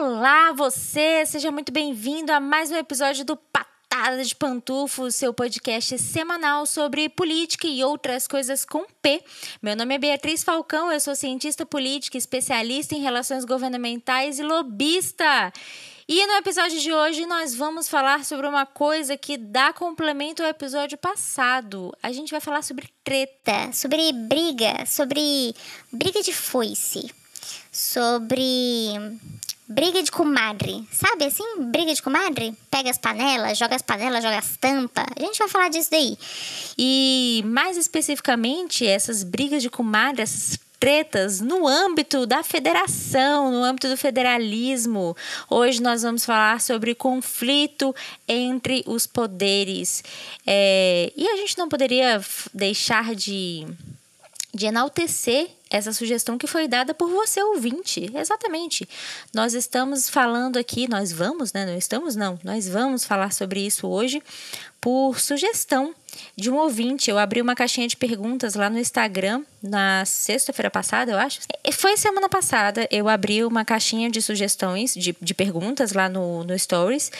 Olá, você! Seja muito bem-vindo a mais um episódio do Patada de Pantufo, seu podcast semanal sobre política e outras coisas com P. Meu nome é Beatriz Falcão, eu sou cientista política, especialista em relações governamentais e lobista. E no episódio de hoje nós vamos falar sobre uma coisa que dá complemento ao episódio passado. A gente vai falar sobre treta, sobre briga, sobre briga de foice, sobre briga de comadre. Sabe assim? Briga de comadre? Pega as panelas, joga as panelas, joga as tampas. A gente vai falar disso daí. E mais especificamente, essas brigas de comadre, essas tretas no âmbito da federação, no âmbito do federalismo. Hoje nós vamos falar sobre conflito entre os poderes. É, e a gente não poderia deixar de, de enaltecer essa sugestão que foi dada por você, ouvinte. Exatamente. Nós estamos falando aqui, nós vamos, né? Não estamos, não. Nós vamos falar sobre isso hoje por sugestão de um ouvinte. Eu abri uma caixinha de perguntas lá no Instagram na sexta-feira passada, eu acho. Foi semana passada. Eu abri uma caixinha de sugestões, de, de perguntas lá no, no Stories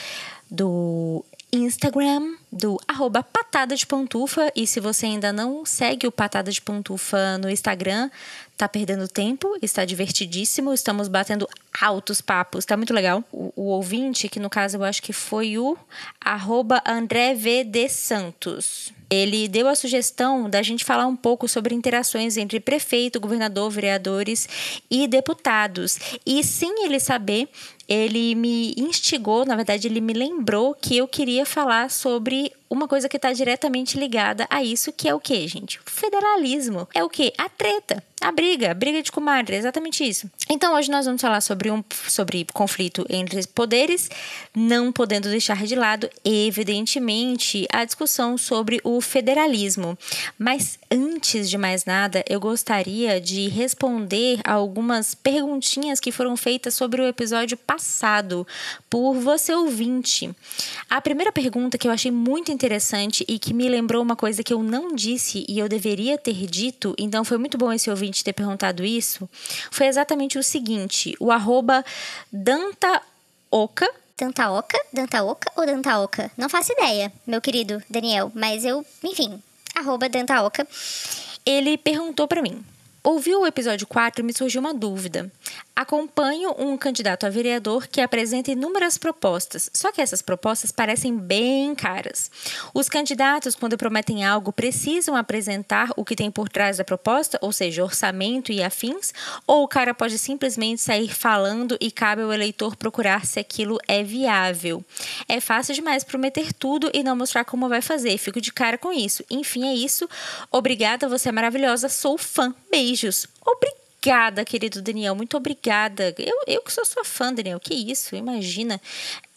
do Instagram do arroba Patada de Pantufa. E se você ainda não segue o Patada de Pantufa no Instagram, tá perdendo tempo, está divertidíssimo, estamos batendo altos papos, tá muito legal. O, o ouvinte, que no caso eu acho que foi o arroba André V. de Santos. Ele deu a sugestão da gente falar um pouco sobre interações entre prefeito, governador, vereadores e deputados. E sem ele saber, ele me instigou, na verdade, ele me lembrou que eu queria falar sobre uma coisa que está diretamente ligada a isso, que é o que, gente? O federalismo. É o que? A treta. A briga, a briga de comadre, exatamente isso. Então, hoje nós vamos falar sobre um sobre conflito entre poderes, não podendo deixar de lado, evidentemente, a discussão sobre o federalismo. Mas antes de mais nada, eu gostaria de responder a algumas perguntinhas que foram feitas sobre o episódio passado por você ouvinte. A primeira pergunta que eu achei muito interessante e que me lembrou uma coisa que eu não disse e eu deveria ter dito, então foi muito bom esse ouvinte ter perguntado isso, foi exatamente o seguinte: o arroba Dantaoca. Dantaoca? Dantaoca ou Dantaoca? Não faço ideia, meu querido Daniel, mas eu, enfim, arroba Dantaoca. Ele perguntou para mim. Ouviu o episódio 4 me surgiu uma dúvida. Acompanho um candidato a vereador que apresenta inúmeras propostas, só que essas propostas parecem bem caras. Os candidatos, quando prometem algo, precisam apresentar o que tem por trás da proposta, ou seja, orçamento e afins, ou o cara pode simplesmente sair falando e cabe ao eleitor procurar se aquilo é viável. É fácil demais prometer tudo e não mostrar como vai fazer. Fico de cara com isso. Enfim, é isso. Obrigada, você é maravilhosa. Sou fã. Beijos. Obrigada. Querido Daniel. Muito obrigada. Eu, eu que sou sua fã, Daniel. Que isso? Imagina.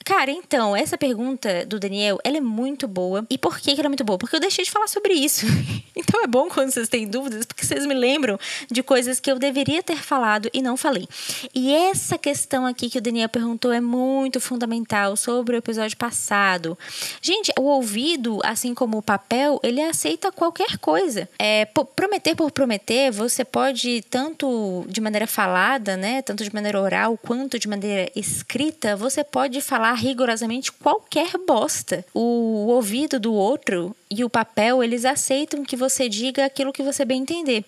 Cara, então, essa pergunta do Daniel, ela é muito boa. E por que ela é muito boa? Porque eu deixei de falar sobre isso. então é bom quando vocês têm dúvidas, porque vocês me lembram de coisas que eu deveria ter falado e não falei. E essa questão aqui que o Daniel perguntou é muito fundamental sobre o episódio passado. Gente, o ouvido, assim como o papel, ele aceita qualquer coisa. É, prometer por prometer, você pode, tanto de maneira falada, né, tanto de maneira oral, quanto de maneira escrita, você pode falar rigorosamente qualquer bosta. O ouvido do outro e o papel, eles aceitam que você diga aquilo que você bem entender.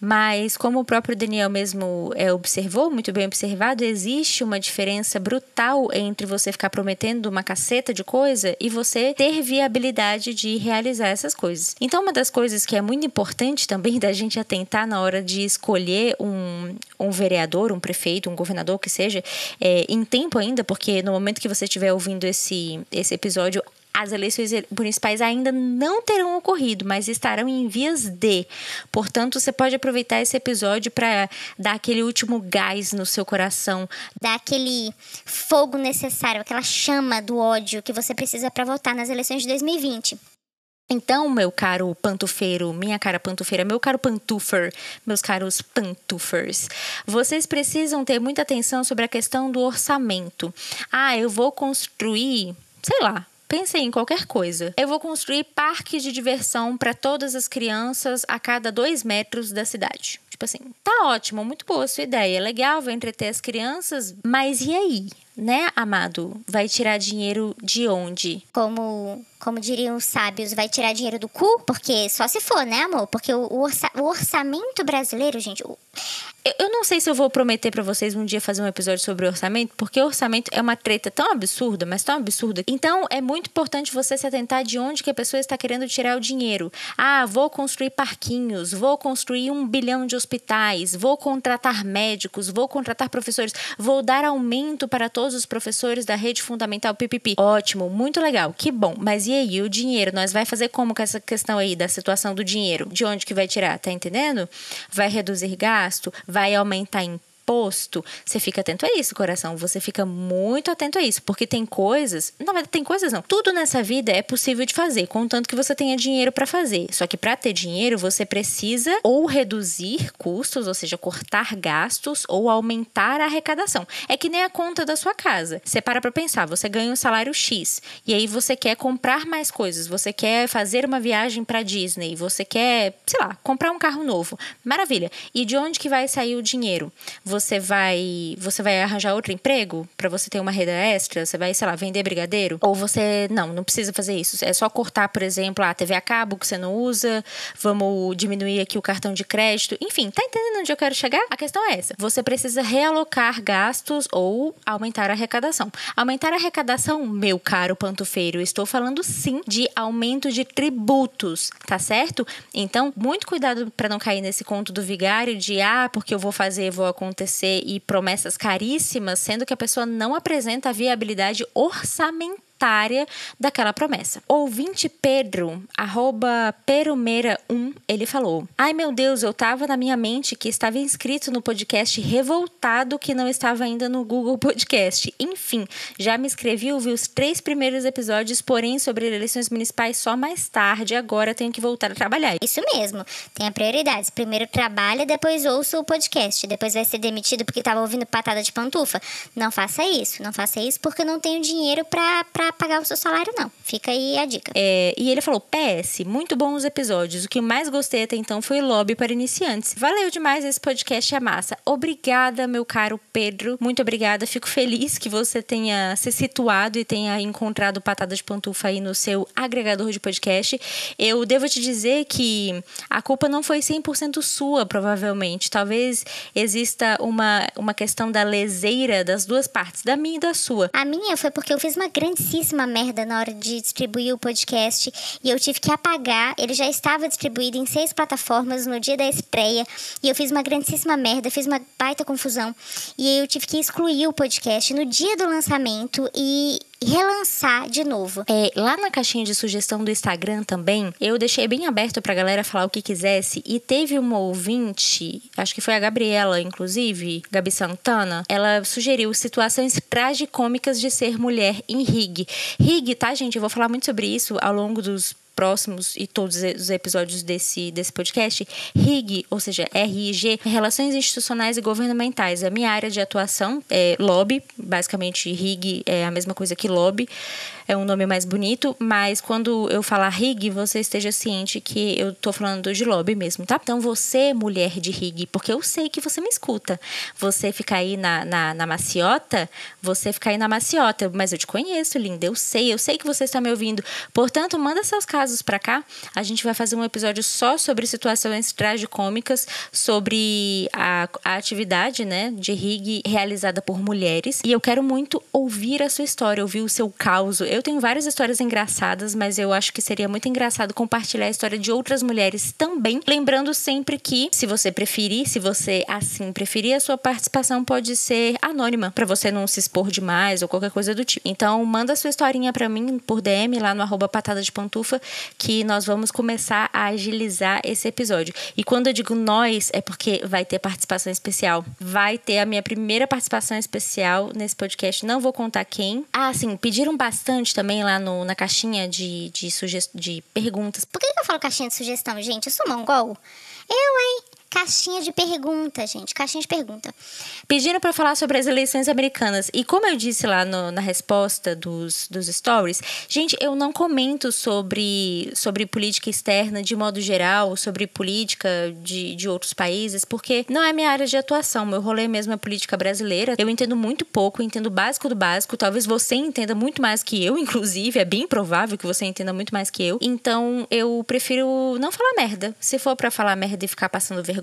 Mas, como o próprio Daniel mesmo é, observou, muito bem observado, existe uma diferença brutal entre você ficar prometendo uma caceta de coisa e você ter viabilidade de realizar essas coisas. Então, uma das coisas que é muito importante também da gente atentar na hora de escolher um, um vereador, um prefeito, um governador que seja, é, em tempo ainda, porque no momento que você estiver ouvindo esse, esse episódio, as eleições municipais ainda não terão ocorrido, mas estarão em vias de. Portanto, você pode aproveitar esse episódio para dar aquele último gás no seu coração, dar aquele fogo necessário, aquela chama do ódio que você precisa para votar nas eleições de 2020. Então, meu caro pantufeiro, minha cara pantufeira, meu caro pantufer, meus caros pantufers, vocês precisam ter muita atenção sobre a questão do orçamento. Ah, eu vou construir, sei lá, Pensei em qualquer coisa. Eu vou construir parques de diversão para todas as crianças a cada dois metros da cidade tipo assim, tá ótimo, muito boa a sua ideia, legal, vai entreter as crianças, mas e aí? Né, amado? Vai tirar dinheiro de onde? Como, como diriam os sábios, vai tirar dinheiro do cu? Porque só se for, né, amor? Porque o, orça, o orçamento brasileiro, gente, o, eu, não sei se eu vou prometer para vocês um dia fazer um episódio sobre orçamento, porque orçamento é uma treta tão absurda, mas tão absurda. Então, é muito importante você se atentar de onde que a pessoa está querendo tirar o dinheiro. Ah, vou construir parquinhos, vou construir um bilhão de hospitais, vou contratar médicos, vou contratar professores, vou dar aumento para todos os professores da rede fundamental PPP. Ótimo, muito legal, que bom. Mas e aí, o dinheiro? Nós vai fazer como com essa questão aí da situação do dinheiro? De onde que vai tirar? Tá entendendo? Vai reduzir gasto? Vai aumentar em imposto, você fica atento a isso, coração. Você fica muito atento a isso, porque tem coisas, verdade tem coisas não. Tudo nessa vida é possível de fazer, contanto que você tenha dinheiro para fazer. Só que para ter dinheiro, você precisa ou reduzir custos, ou seja, cortar gastos ou aumentar a arrecadação. É que nem a conta da sua casa. Você para para pensar, você ganha um salário X e aí você quer comprar mais coisas, você quer fazer uma viagem para Disney, você quer, sei lá, comprar um carro novo. Maravilha. E de onde que vai sair o dinheiro? Você vai você vai arranjar outro emprego para você ter uma renda extra, você vai, sei lá, vender brigadeiro, ou você não, não precisa fazer isso. É só cortar, por exemplo, a TV a cabo que você não usa, vamos diminuir aqui o cartão de crédito. Enfim, tá entendendo onde eu quero chegar? A questão é essa. Você precisa realocar gastos ou aumentar a arrecadação. Aumentar a arrecadação, meu caro pantufeiro, estou falando sim de aumento de tributos, tá certo? Então, muito cuidado para não cair nesse conto do vigário de ah, porque eu vou fazer, vou acontecer acontecer e promessas caríssimas, sendo que a pessoa não apresenta a viabilidade orçamentária daquela promessa. Ouvinte Pedro, arroba perumeira1, ele falou: Ai meu Deus, eu tava na minha mente que estava inscrito no podcast revoltado que não estava ainda no Google Podcast. Enfim, já me inscrevi ouvi os três primeiros episódios, porém sobre eleições municipais só mais tarde. Agora tenho que voltar a trabalhar. Isso mesmo, tenha prioridades. Primeiro trabalha, depois ouça o podcast. Depois vai ser demitido porque estava ouvindo patada de pantufa. Não faça isso, não faça isso porque não tenho dinheiro para pagar o seu salário, não. Fica aí a dica. É, e ele falou: PS, muito bons os episódios. O que mais gostei até então foi lobby para iniciantes. Valeu demais esse podcast, é massa. Obrigada, meu caro Pedro. Muito obrigada. Fico feliz que você tenha se situado e tenha encontrado patada de pantufa aí no seu agregador de podcast. Eu devo te dizer que a culpa não foi 100% sua, provavelmente. Talvez exista uma, uma questão da leseira das duas partes, da minha e da sua. A minha foi porque eu fiz uma grandíssima uma merda na hora de distribuir o podcast e eu tive que apagar. Ele já estava distribuído em seis plataformas no dia da estreia e eu fiz uma grandíssima merda, fiz uma baita confusão. E eu tive que excluir o podcast no dia do lançamento e relançar de novo. É, lá na caixinha de sugestão do Instagram também, eu deixei bem aberto pra galera falar o que quisesse. E teve uma ouvinte, acho que foi a Gabriela, inclusive, Gabi Santana, ela sugeriu situações tragicômicas de ser mulher em Rig. Rig, tá, gente? Eu vou falar muito sobre isso ao longo dos próximos e todos os episódios desse, desse podcast, RIG, ou seja, RIG, Relações Institucionais e Governamentais. A minha área de atuação é lobby, basicamente RIG é a mesma coisa que lobby é um nome mais bonito, mas quando eu falar rig, você esteja ciente que eu tô falando de lobby mesmo, tá? Então você, mulher de rig, porque eu sei que você me escuta. Você fica aí na, na, na maciota, você fica aí na maciota, mas eu te conheço, linda, eu sei, eu sei que você está me ouvindo. Portanto, manda seus casos para cá. A gente vai fazer um episódio só sobre situações tragicômicas, sobre a, a atividade, né, de rig realizada por mulheres. E eu quero muito ouvir a sua história, ouvir o seu caos, eu tenho várias histórias engraçadas, mas eu acho que seria muito engraçado compartilhar a história de outras mulheres também. Lembrando sempre que, se você preferir, se você assim preferir, a sua participação pode ser anônima, para você não se expor demais ou qualquer coisa do tipo. Então, manda sua historinha para mim por DM lá no patada de pantufa, que nós vamos começar a agilizar esse episódio. E quando eu digo nós, é porque vai ter participação especial. Vai ter a minha primeira participação especial nesse podcast. Não vou contar quem. Ah, sim, pediram bastante também lá no, na caixinha de, de, de perguntas. Por que eu falo caixinha de sugestão, gente? Eu sou mongol? Eu, hein? Caixinha de pergunta, gente. Caixinha de pergunta. Pediram para falar sobre as eleições americanas. E como eu disse lá no, na resposta dos, dos stories, gente, eu não comento sobre, sobre política externa de modo geral, sobre política de, de outros países, porque não é minha área de atuação. Meu rolê mesmo é política brasileira. Eu entendo muito pouco, entendo o básico do básico. Talvez você entenda muito mais que eu, inclusive. É bem provável que você entenda muito mais que eu. Então, eu prefiro não falar merda. Se for para falar merda e ficar passando vergonha,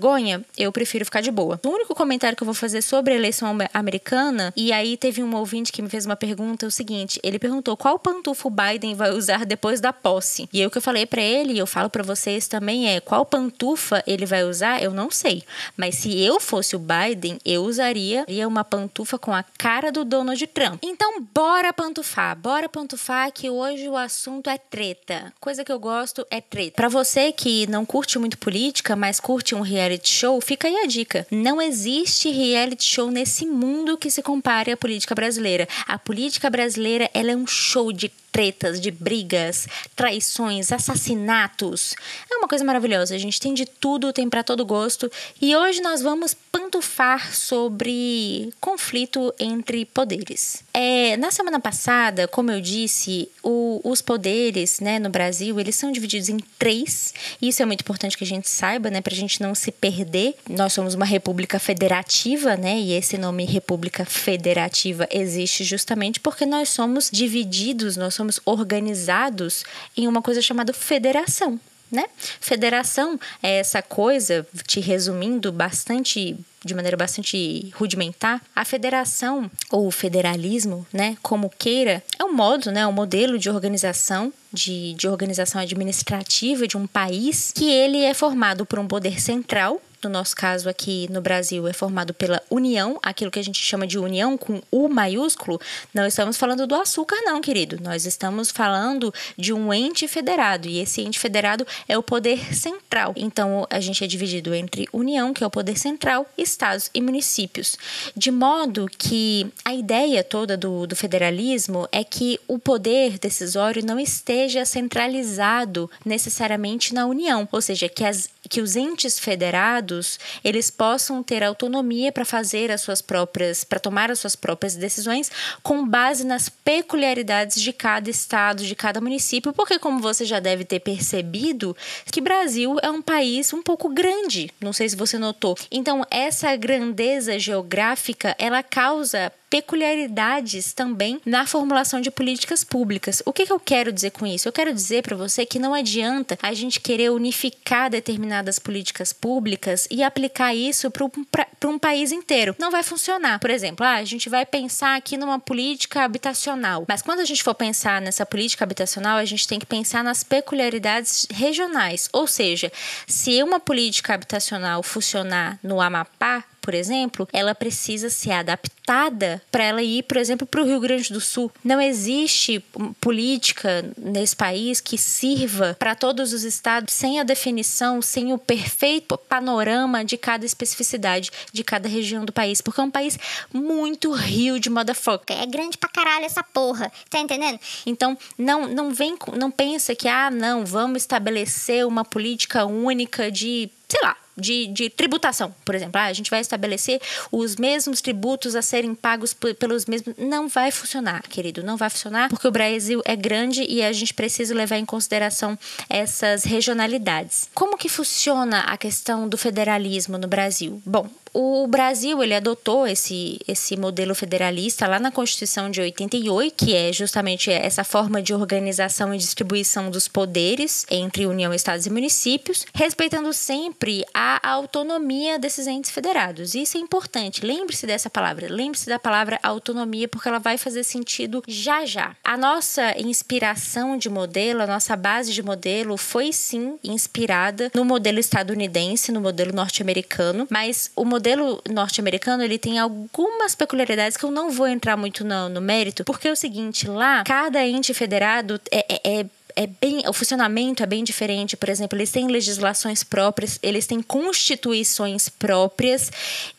eu prefiro ficar de boa. O único comentário que eu vou fazer sobre a eleição americana, e aí teve um ouvinte que me fez uma pergunta, é o seguinte, ele perguntou qual pantufo Biden vai usar depois da posse. E aí o que eu falei para ele, e eu falo para vocês também é, qual pantufa ele vai usar, eu não sei. Mas se eu fosse o Biden, eu usaria uma pantufa com a cara do Donald Trump. Então, bora pantufar, bora pantufar que hoje o assunto é treta. Coisa que eu gosto é treta. Para você que não curte muito política, mas curte um reality show, fica aí a dica. Não existe reality show nesse mundo que se compare à política brasileira. A política brasileira, ela é um show de tretas, de brigas, traições, assassinatos. É uma coisa maravilhosa. A gente tem de tudo, tem para todo gosto. E hoje nós vamos pantufar sobre conflito entre poderes. É, na semana passada, como eu disse, o, os poderes né, no Brasil eles são divididos em três. Isso é muito importante que a gente saiba, né, para a gente não se perder. Nós somos uma república federativa, né, e esse nome República Federativa existe justamente porque nós somos divididos, nós somos organizados em uma coisa chamada federação. Né? Federação é essa coisa, te resumindo bastante de maneira bastante rudimentar, a federação ou o federalismo, né, como queira, é um modo, né, um modelo de organização, de, de organização administrativa de um país que ele é formado por um poder central, no nosso caso aqui no Brasil, é formado pela União, aquilo que a gente chama de União com U maiúsculo. Não estamos falando do açúcar, não, querido. Nós estamos falando de um ente federado, e esse ente federado é o poder central. Então, a gente é dividido entre União, que é o poder central, estados e municípios. De modo que a ideia toda do, do federalismo é que o poder decisório não esteja centralizado necessariamente na União, ou seja, que, as, que os entes federados eles possam ter autonomia para fazer as suas próprias, para tomar as suas próprias decisões com base nas peculiaridades de cada estado, de cada município, porque como você já deve ter percebido, que Brasil é um país um pouco grande, não sei se você notou. Então essa grandeza geográfica ela causa peculiaridades também na formulação de políticas públicas. O que, que eu quero dizer com isso? Eu quero dizer para você que não adianta a gente querer unificar determinadas políticas públicas e aplicar isso para um país inteiro. Não vai funcionar. Por exemplo, ah, a gente vai pensar aqui numa política habitacional, mas quando a gente for pensar nessa política habitacional, a gente tem que pensar nas peculiaridades regionais. Ou seja, se uma política habitacional funcionar no Amapá, por exemplo, ela precisa ser adaptada para ela ir, por exemplo, para o Rio Grande do Sul. Não existe política nesse país que sirva para todos os estados sem a definição, sem o perfeito panorama de cada especificidade de cada região do país, porque é um país muito rio de motherfucker. É grande pra caralho essa porra, tá entendendo? Então, não não vem, não pensa que ah, não, vamos estabelecer uma política única de, sei lá, de, de tributação, por exemplo. Ah, a gente vai estabelecer os mesmos tributos a serem pagos pelos mesmos. Não vai funcionar, querido, não vai funcionar, porque o Brasil é grande e a gente precisa levar em consideração essas regionalidades. Como que funciona a questão do federalismo no Brasil? Bom, o Brasil ele adotou esse, esse modelo federalista lá na Constituição de 88, que é justamente essa forma de organização e distribuição dos poderes entre União, Estados e municípios, respeitando sempre a autonomia desses entes federados. Isso é importante. Lembre-se dessa palavra, lembre-se da palavra autonomia, porque ela vai fazer sentido já já. A nossa inspiração de modelo, a nossa base de modelo foi sim inspirada no modelo estadunidense, no modelo norte-americano, mas o modelo modelo norte-americano ele tem algumas peculiaridades que eu não vou entrar muito no, no, mérito, porque é o seguinte, lá cada ente federado é, é, é é bem, o funcionamento é bem diferente. Por exemplo, eles têm legislações próprias, eles têm constituições próprias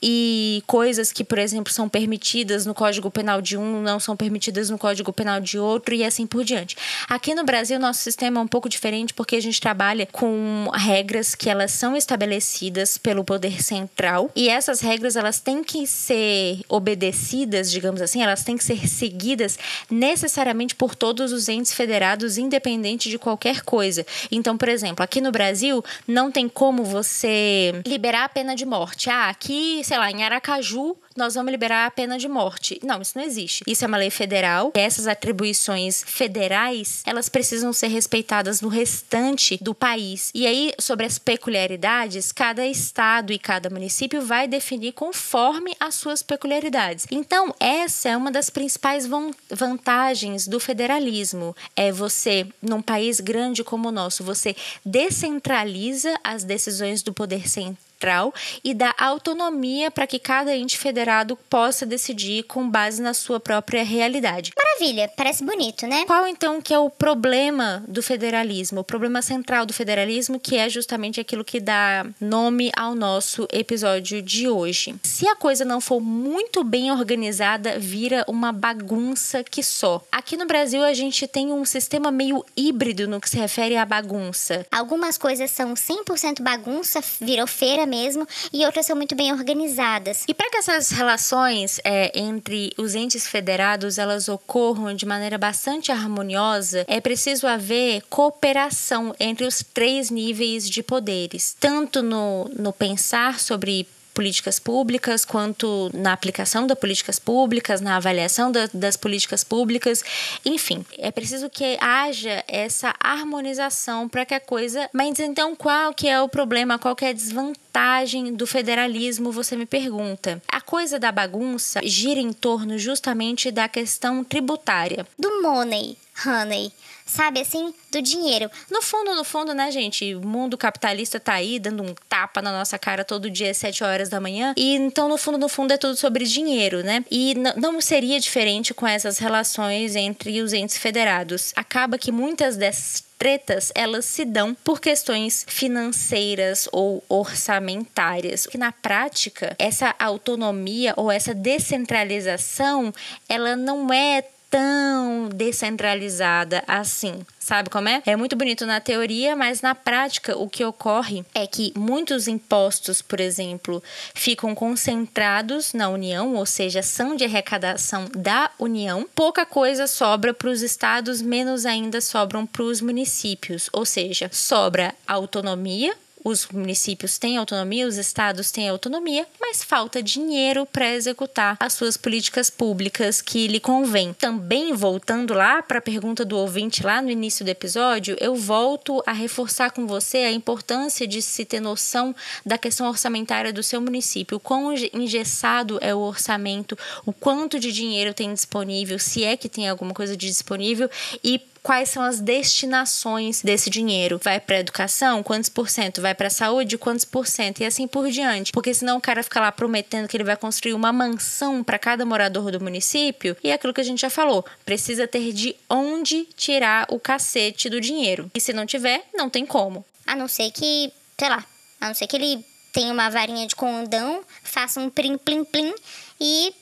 e coisas que, por exemplo, são permitidas no Código Penal de um não são permitidas no Código Penal de outro e assim por diante. Aqui no Brasil, nosso sistema é um pouco diferente porque a gente trabalha com regras que elas são estabelecidas pelo poder central e essas regras elas têm que ser obedecidas, digamos assim, elas têm que ser seguidas necessariamente por todos os entes federados, independente de qualquer coisa. Então, por exemplo, aqui no Brasil, não tem como você liberar a pena de morte. Ah, aqui, sei lá, em Aracaju, nós vamos liberar a pena de morte. Não, isso não existe. Isso é uma lei federal. Essas atribuições federais, elas precisam ser respeitadas no restante do país. E aí, sobre as peculiaridades, cada estado e cada município vai definir conforme as suas peculiaridades. Então, essa é uma das principais vantagens do federalismo. É você, num país grande como o nosso, você descentraliza as decisões do poder central central e dá autonomia para que cada ente federado possa decidir com base na sua própria realidade. Maravilha, parece bonito, né? Qual então que é o problema do federalismo? O problema central do federalismo, que é justamente aquilo que dá nome ao nosso episódio de hoje. Se a coisa não for muito bem organizada, vira uma bagunça que só. Aqui no Brasil a gente tem um sistema meio híbrido no que se refere à bagunça. Algumas coisas são 100% bagunça, virou feira mesmo, e outras são muito bem organizadas. E para que essas relações é, entre os entes federados elas ocorram de maneira bastante harmoniosa, é preciso haver cooperação entre os três níveis de poderes, tanto no, no pensar sobre políticas públicas, quanto na aplicação das políticas públicas, na avaliação da, das políticas públicas. Enfim, é preciso que haja essa harmonização para que a coisa. Mas então, qual que é o problema? Qual que é a desvantagem do federalismo? Você me pergunta. A coisa da bagunça gira em torno justamente da questão tributária. Do money, honey sabe assim, do dinheiro. No fundo, no fundo, né, gente, o mundo capitalista tá aí dando um tapa na nossa cara todo dia às 7 horas da manhã. E então, no fundo, no fundo, é tudo sobre dinheiro, né? E não seria diferente com essas relações entre os entes federados. Acaba que muitas dessas tretas, elas se dão por questões financeiras ou orçamentárias. Que na prática, essa autonomia ou essa descentralização, ela não é tão descentralizada assim. Sabe como é? É muito bonito na teoria, mas na prática o que ocorre é que muitos impostos, por exemplo, ficam concentrados na União, ou seja, são de arrecadação da União. Pouca coisa sobra para os estados, menos ainda sobram para os municípios, ou seja, sobra autonomia os municípios têm autonomia, os estados têm autonomia, mas falta dinheiro para executar as suas políticas públicas que lhe convém. Também voltando lá para a pergunta do ouvinte lá no início do episódio, eu volto a reforçar com você a importância de se ter noção da questão orçamentária do seu município, o quão engessado é o orçamento, o quanto de dinheiro tem disponível, se é que tem alguma coisa de disponível e quais são as destinações desse dinheiro. Vai para educação? Quantos por cento? Vai para saúde? Quantos por cento? E assim por diante. Porque senão o cara fica lá prometendo que ele vai construir uma mansão para cada morador do município. E é aquilo que a gente já falou, precisa ter de onde tirar o cacete do dinheiro. E se não tiver, não tem como. A não ser que, sei lá, a não ser que ele tenha uma varinha de condão, faça um plim plim plim e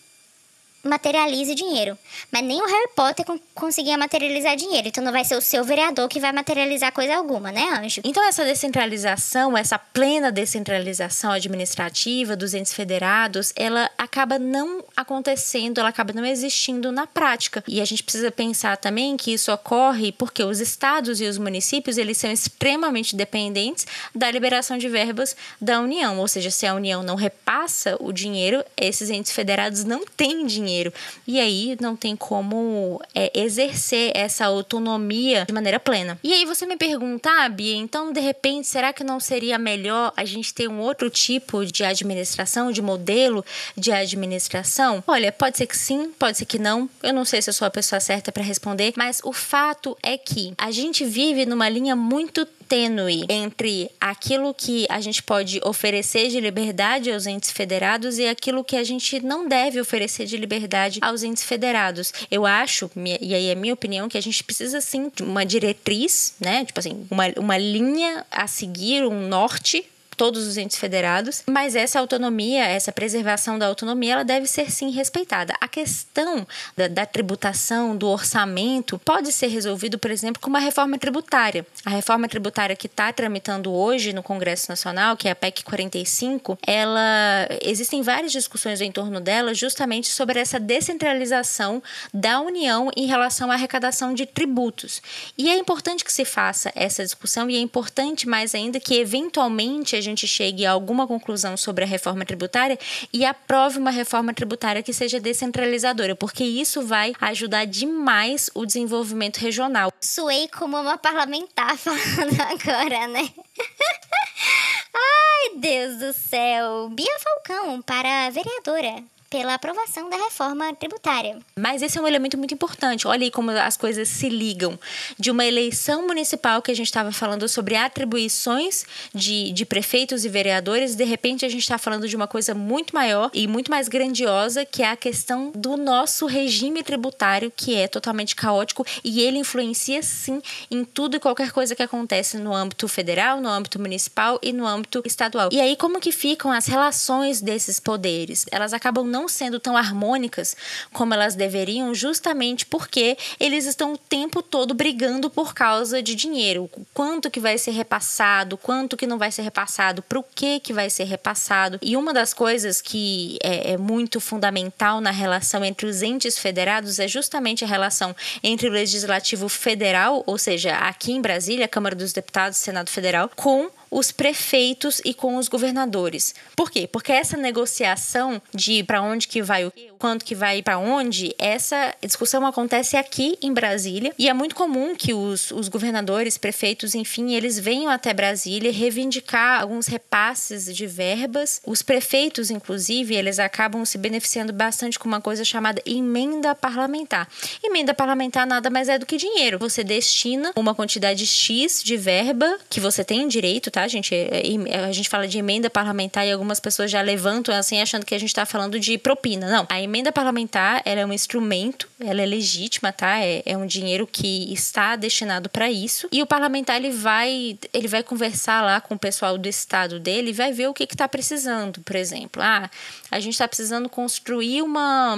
materialize dinheiro. Mas nem o Harry Potter conseguia materializar dinheiro. Então não vai ser o seu vereador que vai materializar coisa alguma, né, Anjo? Então essa descentralização, essa plena descentralização administrativa dos entes federados, ela acaba não acontecendo, ela acaba não existindo na prática. E a gente precisa pensar também que isso ocorre porque os estados e os municípios, eles são extremamente dependentes da liberação de verbas da União. Ou seja, se a União não repassa o dinheiro, esses entes federados não têm dinheiro dinheiro. E aí não tem como é, exercer essa autonomia de maneira plena. E aí você me pergunta, ah, Bia, então de repente, será que não seria melhor a gente ter um outro tipo de administração, de modelo de administração? Olha, pode ser que sim, pode ser que não. Eu não sei se eu sou a pessoa certa para responder, mas o fato é que a gente vive numa linha muito tênue entre aquilo que a gente pode oferecer de liberdade aos entes federados e aquilo que a gente não deve oferecer de liberdade aos entes federados. Eu acho, e aí é minha opinião, que a gente precisa sim de uma diretriz, né? Tipo assim, uma, uma linha a seguir, um norte todos os entes federados, mas essa autonomia, essa preservação da autonomia, ela deve ser sim respeitada. A questão da, da tributação, do orçamento, pode ser resolvido, por exemplo, com uma reforma tributária. A reforma tributária que está tramitando hoje no Congresso Nacional, que é a PEC 45, ela existem várias discussões em torno dela justamente sobre essa descentralização da União em relação à arrecadação de tributos. E é importante que se faça essa discussão e é importante mais ainda que eventualmente a gente gente chegue a alguma conclusão sobre a reforma tributária e aprove uma reforma tributária que seja descentralizadora, porque isso vai ajudar demais o desenvolvimento regional. Suei como uma parlamentar falando agora, né? Ai, Deus do céu! Bia Falcão para vereadora pela aprovação da reforma tributária. Mas esse é um elemento muito importante. Olha aí como as coisas se ligam. De uma eleição municipal que a gente estava falando sobre atribuições de, de prefeitos e vereadores, de repente a gente está falando de uma coisa muito maior e muito mais grandiosa, que é a questão do nosso regime tributário, que é totalmente caótico e ele influencia sim em tudo e qualquer coisa que acontece no âmbito federal, no âmbito municipal e no âmbito estadual. E aí como que ficam as relações desses poderes? Elas acabam não não sendo tão harmônicas como elas deveriam, justamente porque eles estão o tempo todo brigando por causa de dinheiro. Quanto que vai ser repassado, quanto que não vai ser repassado, para o que que vai ser repassado. E uma das coisas que é, é muito fundamental na relação entre os entes federados é justamente a relação entre o legislativo federal, ou seja, aqui em Brasília, Câmara dos Deputados, Senado Federal, com os prefeitos e com os governadores. Por quê? Porque essa negociação de para onde que vai o quanto que vai para onde, essa discussão acontece aqui em Brasília e é muito comum que os, os governadores, prefeitos, enfim, eles venham até Brasília reivindicar alguns repasses de verbas. Os prefeitos, inclusive, eles acabam se beneficiando bastante com uma coisa chamada emenda parlamentar. Emenda parlamentar nada mais é do que dinheiro. Você destina uma quantidade X de verba que você tem direito, tá? Tá, gente? É, é, a gente fala de emenda parlamentar e algumas pessoas já levantam assim, achando que a gente está falando de propina. Não, a emenda parlamentar ela é um instrumento, ela é legítima, tá? É, é um dinheiro que está destinado para isso. E o parlamentar ele vai, ele vai conversar lá com o pessoal do estado dele e vai ver o que está precisando, por exemplo. Ah, a gente está precisando construir uma,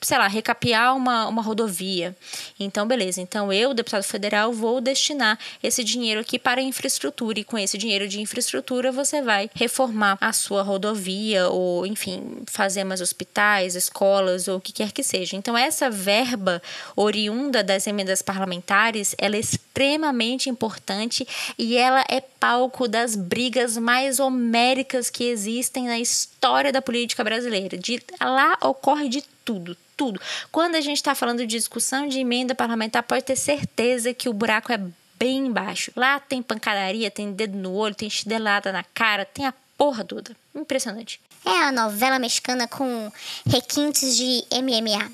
sei lá, recapear uma, uma rodovia. Então, beleza. Então, eu, deputado federal, vou destinar esse dinheiro aqui para infraestrutura e com esse dinheiro dinheiro de infraestrutura, você vai reformar a sua rodovia ou, enfim, fazer mais hospitais, escolas ou o que quer que seja. Então, essa verba oriunda das emendas parlamentares, ela é extremamente importante e ela é palco das brigas mais homéricas que existem na história da política brasileira. De lá ocorre de tudo, tudo. Quando a gente está falando de discussão de emenda parlamentar, pode ter certeza que o buraco é bem embaixo. Lá tem pancadaria, tem dedo no olho, tem chinelada na cara, tem a porra toda. Impressionante. É a novela mexicana com requintes de MMA.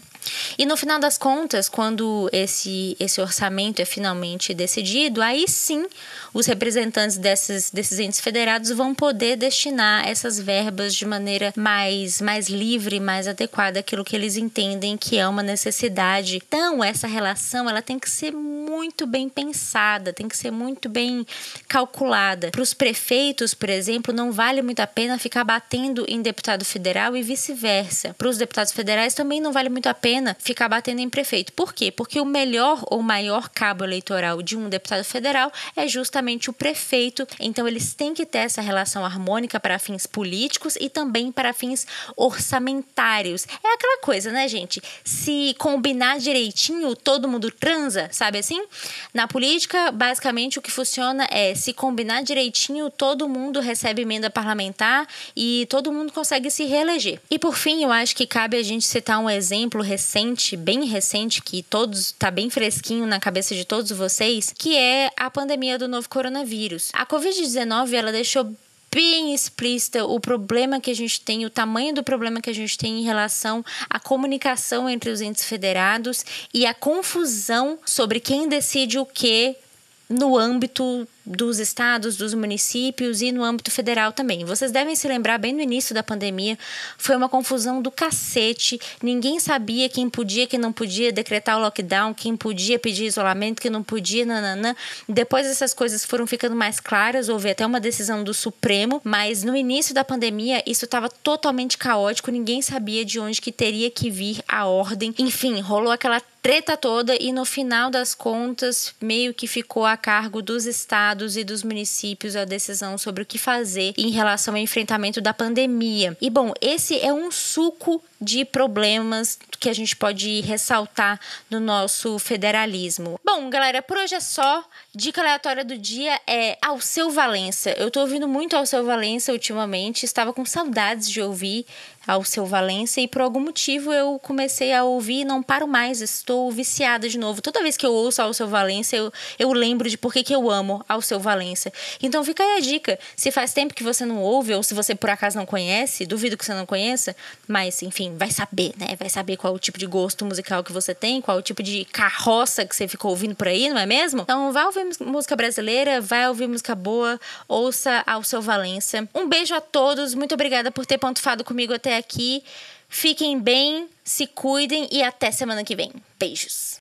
E no final das contas, quando esse, esse orçamento é finalmente decidido, aí sim os representantes desses, desses entes federados vão poder destinar essas verbas de maneira mais, mais livre, mais adequada àquilo que eles entendem que é uma necessidade. Então, essa relação ela tem que ser muito bem pensada, tem que ser muito bem calculada. Para os prefeitos, por exemplo, não vale muito a pena ficar batendo em deputado federal e vice-versa. Para os deputados federais também não vale muito a pena ficar batendo em prefeito. Por quê? Porque o melhor ou maior cabo eleitoral de um deputado federal é justamente justamente o prefeito. Então, eles têm que ter essa relação harmônica para fins políticos e também para fins orçamentários. É aquela coisa, né, gente? Se combinar direitinho, todo mundo transa, sabe assim? Na política, basicamente, o que funciona é se combinar direitinho, todo mundo recebe emenda parlamentar e todo mundo consegue se reeleger. E por fim, eu acho que cabe a gente citar um exemplo recente, bem recente, que todos tá bem fresquinho na cabeça de todos vocês, que é a pandemia do novo coronavírus. A Covid-19 ela deixou bem explícita o problema que a gente tem, o tamanho do problema que a gente tem em relação à comunicação entre os entes federados e a confusão sobre quem decide o que no âmbito dos estados, dos municípios e no âmbito federal também. Vocês devem se lembrar, bem no início da pandemia, foi uma confusão do cacete. Ninguém sabia quem podia, quem não podia decretar o lockdown, quem podia pedir isolamento, quem não podia, nananã. Depois essas coisas foram ficando mais claras, houve até uma decisão do Supremo, mas no início da pandemia isso estava totalmente caótico, ninguém sabia de onde que teria que vir a ordem. Enfim, rolou aquela treta toda e no final das contas meio que ficou a cargo dos estados e dos municípios a decisão sobre o que fazer em relação ao enfrentamento da pandemia. E bom, esse é um suco de problemas que a gente pode ressaltar no nosso federalismo. Bom, galera, por hoje é só. Dica aleatória do dia é Alceu Valença. Eu tô ouvindo muito Alceu Valença ultimamente, estava com saudades de ouvir ao seu Valença e por algum motivo eu comecei a ouvir e não paro mais, estou viciada de novo. Toda vez que eu ouço ao seu Valença, eu, eu lembro de por que, que eu amo ao seu Valença. Então fica aí a dica. Se faz tempo que você não ouve ou se você por acaso não conhece, duvido que você não conheça, mas enfim, vai saber, né? Vai saber qual o tipo de gosto musical que você tem, qual o tipo de carroça que você ficou ouvindo por aí, não é mesmo? Então vai ouvir música brasileira, vai ouvir música boa, ouça ao seu Valença. Um beijo a todos, muito obrigada por ter pontuado comigo até aqui. Fiquem bem, se cuidem e até semana que vem. Beijos.